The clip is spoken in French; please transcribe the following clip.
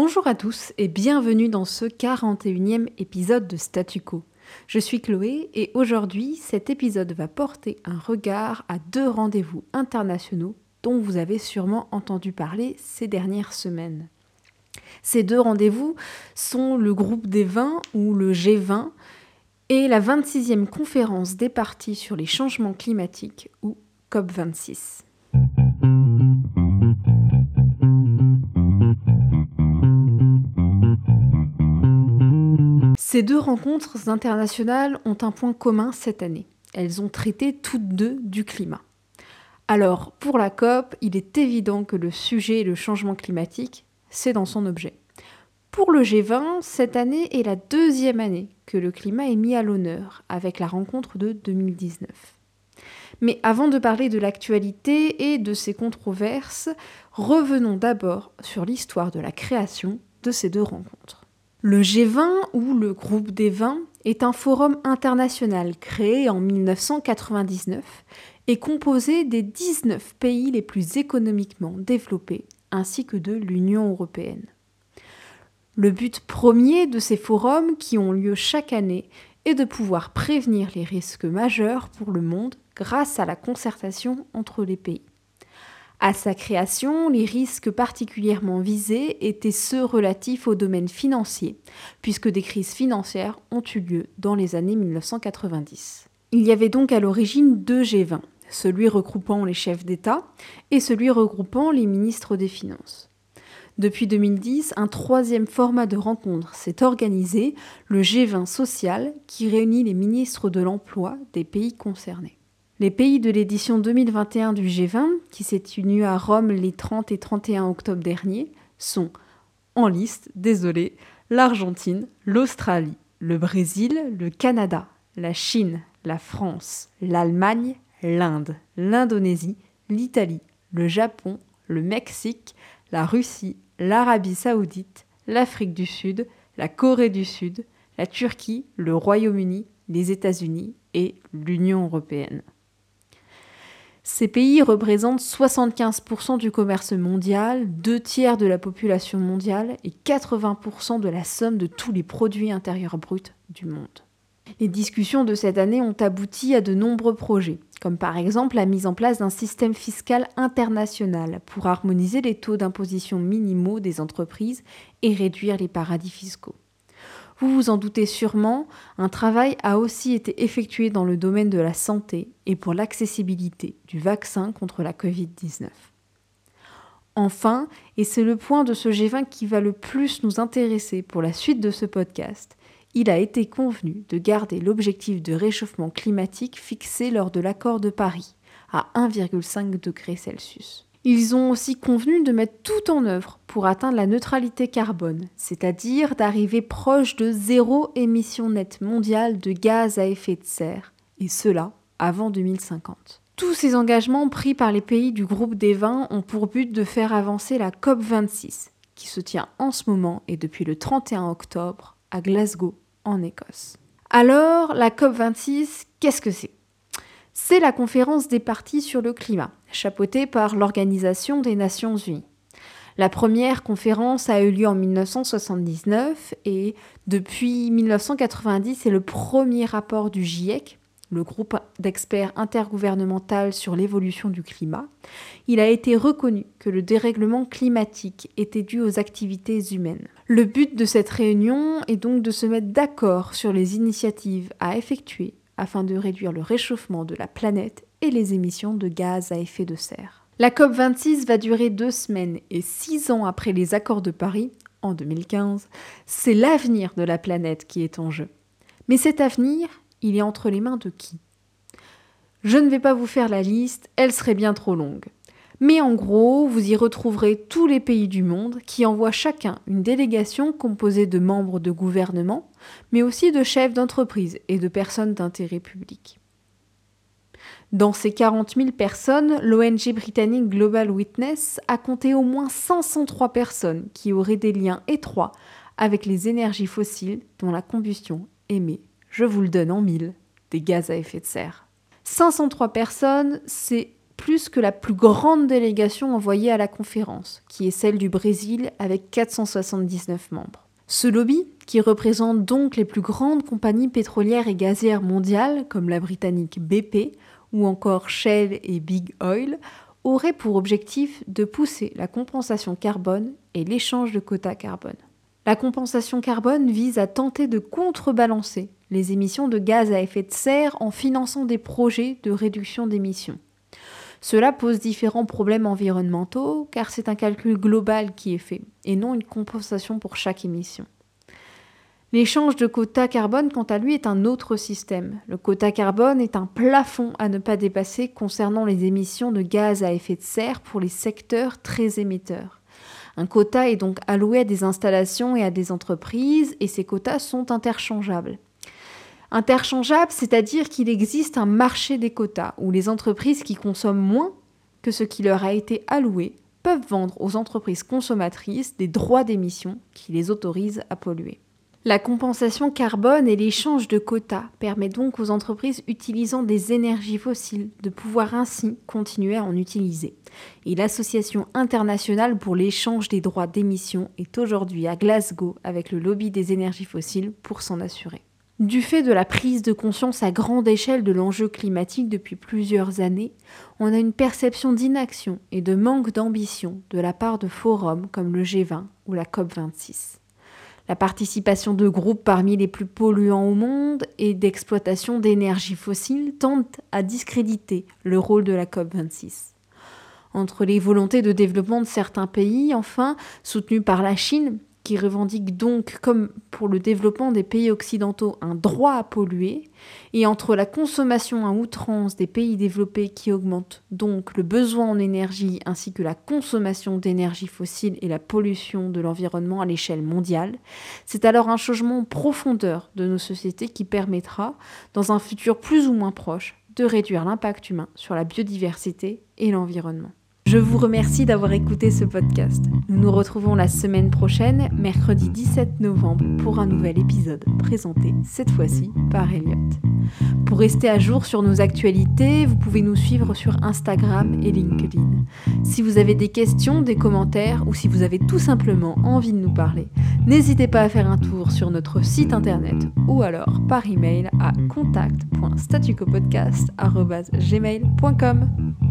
Bonjour à tous et bienvenue dans ce 41e épisode de Statu Quo. Je suis Chloé et aujourd'hui cet épisode va porter un regard à deux rendez-vous internationaux dont vous avez sûrement entendu parler ces dernières semaines. Ces deux rendez-vous sont le groupe des 20 ou le G20 et la 26e conférence des partis sur les changements climatiques ou COP26. Ces deux rencontres internationales ont un point commun cette année. Elles ont traité toutes deux du climat. Alors, pour la COP, il est évident que le sujet le changement climatique, c'est dans son objet. Pour le G20, cette année est la deuxième année que le climat est mis à l'honneur avec la rencontre de 2019. Mais avant de parler de l'actualité et de ses controverses, revenons d'abord sur l'histoire de la création de ces deux rencontres. Le G20 ou le groupe des 20 est un forum international créé en 1999 et composé des 19 pays les plus économiquement développés ainsi que de l'Union européenne. Le but premier de ces forums qui ont lieu chaque année est de pouvoir prévenir les risques majeurs pour le monde grâce à la concertation entre les pays. À sa création, les risques particulièrement visés étaient ceux relatifs au domaine financier, puisque des crises financières ont eu lieu dans les années 1990. Il y avait donc à l'origine deux G20, celui regroupant les chefs d'État et celui regroupant les ministres des Finances. Depuis 2010, un troisième format de rencontre s'est organisé, le G20 social, qui réunit les ministres de l'emploi des pays concernés. Les pays de l'édition 2021 du G20, qui s'est tenu à Rome les 30 et 31 octobre dernier, sont en liste, désolé, l'Argentine, l'Australie, le Brésil, le Canada, la Chine, la France, l'Allemagne, l'Inde, l'Indonésie, l'Italie, le Japon, le Mexique, la Russie, l'Arabie saoudite, l'Afrique du Sud, la Corée du Sud, la Turquie, le Royaume-Uni, les États-Unis et l'Union européenne. Ces pays représentent 75% du commerce mondial, deux tiers de la population mondiale et 80% de la somme de tous les produits intérieurs bruts du monde. Les discussions de cette année ont abouti à de nombreux projets, comme par exemple la mise en place d'un système fiscal international pour harmoniser les taux d'imposition minimaux des entreprises et réduire les paradis fiscaux. Vous vous en doutez sûrement, un travail a aussi été effectué dans le domaine de la santé et pour l'accessibilité du vaccin contre la Covid-19. Enfin, et c'est le point de ce G20 qui va le plus nous intéresser pour la suite de ce podcast, il a été convenu de garder l'objectif de réchauffement climatique fixé lors de l'accord de Paris à 1,5 degré Celsius. Ils ont aussi convenu de mettre tout en œuvre pour atteindre la neutralité carbone, c'est-à-dire d'arriver proche de zéro émission nette mondiale de gaz à effet de serre, et cela avant 2050. Tous ces engagements pris par les pays du groupe des 20 ont pour but de faire avancer la COP26, qui se tient en ce moment et depuis le 31 octobre à Glasgow, en Écosse. Alors, la COP26, qu'est-ce que c'est? C'est la conférence des partis sur le climat, chapeautée par l'Organisation des Nations Unies. La première conférence a eu lieu en 1979 et depuis 1990, c'est le premier rapport du GIEC, le groupe d'experts intergouvernemental sur l'évolution du climat. Il a été reconnu que le dérèglement climatique était dû aux activités humaines. Le but de cette réunion est donc de se mettre d'accord sur les initiatives à effectuer afin de réduire le réchauffement de la planète et les émissions de gaz à effet de serre. La COP26 va durer deux semaines et six ans après les accords de Paris, en 2015, c'est l'avenir de la planète qui est en jeu. Mais cet avenir, il est entre les mains de qui? Je ne vais pas vous faire la liste, elle serait bien trop longue. Mais en gros, vous y retrouverez tous les pays du monde qui envoient chacun une délégation composée de membres de gouvernement, mais aussi de chefs d'entreprise et de personnes d'intérêt public. Dans ces 40 000 personnes, l'ONG britannique Global Witness a compté au moins 503 personnes qui auraient des liens étroits avec les énergies fossiles dont la combustion émet, je vous le donne en mille, des gaz à effet de serre. 503 personnes, c'est plus que la plus grande délégation envoyée à la conférence, qui est celle du Brésil avec 479 membres. Ce lobby, qui représente donc les plus grandes compagnies pétrolières et gazières mondiales, comme la britannique BP ou encore Shell et Big Oil, aurait pour objectif de pousser la compensation carbone et l'échange de quotas carbone. La compensation carbone vise à tenter de contrebalancer les émissions de gaz à effet de serre en finançant des projets de réduction d'émissions. Cela pose différents problèmes environnementaux car c'est un calcul global qui est fait et non une compensation pour chaque émission. L'échange de quotas carbone, quant à lui, est un autre système. Le quota carbone est un plafond à ne pas dépasser concernant les émissions de gaz à effet de serre pour les secteurs très émetteurs. Un quota est donc alloué à des installations et à des entreprises et ces quotas sont interchangeables. Interchangeables, c'est-à-dire qu'il existe un marché des quotas où les entreprises qui consomment moins que ce qui leur a été alloué peuvent vendre aux entreprises consommatrices des droits d'émission qui les autorisent à polluer. La compensation carbone et l'échange de quotas permet donc aux entreprises utilisant des énergies fossiles de pouvoir ainsi continuer à en utiliser. Et l'Association internationale pour l'échange des droits d'émission est aujourd'hui à Glasgow avec le lobby des énergies fossiles pour s'en assurer. Du fait de la prise de conscience à grande échelle de l'enjeu climatique depuis plusieurs années, on a une perception d'inaction et de manque d'ambition de la part de forums comme le G20 ou la COP26 la participation de groupes parmi les plus polluants au monde et d'exploitation d'énergie fossile tente à discréditer le rôle de la COP26. Entre les volontés de développement de certains pays, enfin, soutenus par la Chine, qui revendique donc, comme pour le développement des pays occidentaux, un droit à polluer, et entre la consommation à outrance des pays développés qui augmente donc le besoin en énergie ainsi que la consommation d'énergie fossile et la pollution de l'environnement à l'échelle mondiale, c'est alors un changement profondeur de nos sociétés qui permettra, dans un futur plus ou moins proche, de réduire l'impact humain sur la biodiversité et l'environnement. Je vous remercie d'avoir écouté ce podcast. Nous nous retrouvons la semaine prochaine, mercredi 17 novembre, pour un nouvel épisode présenté cette fois-ci par Elliot. Pour rester à jour sur nos actualités, vous pouvez nous suivre sur Instagram et LinkedIn. Si vous avez des questions, des commentaires ou si vous avez tout simplement envie de nous parler, n'hésitez pas à faire un tour sur notre site internet ou alors par email à contact.statucopodcast.gmail.com.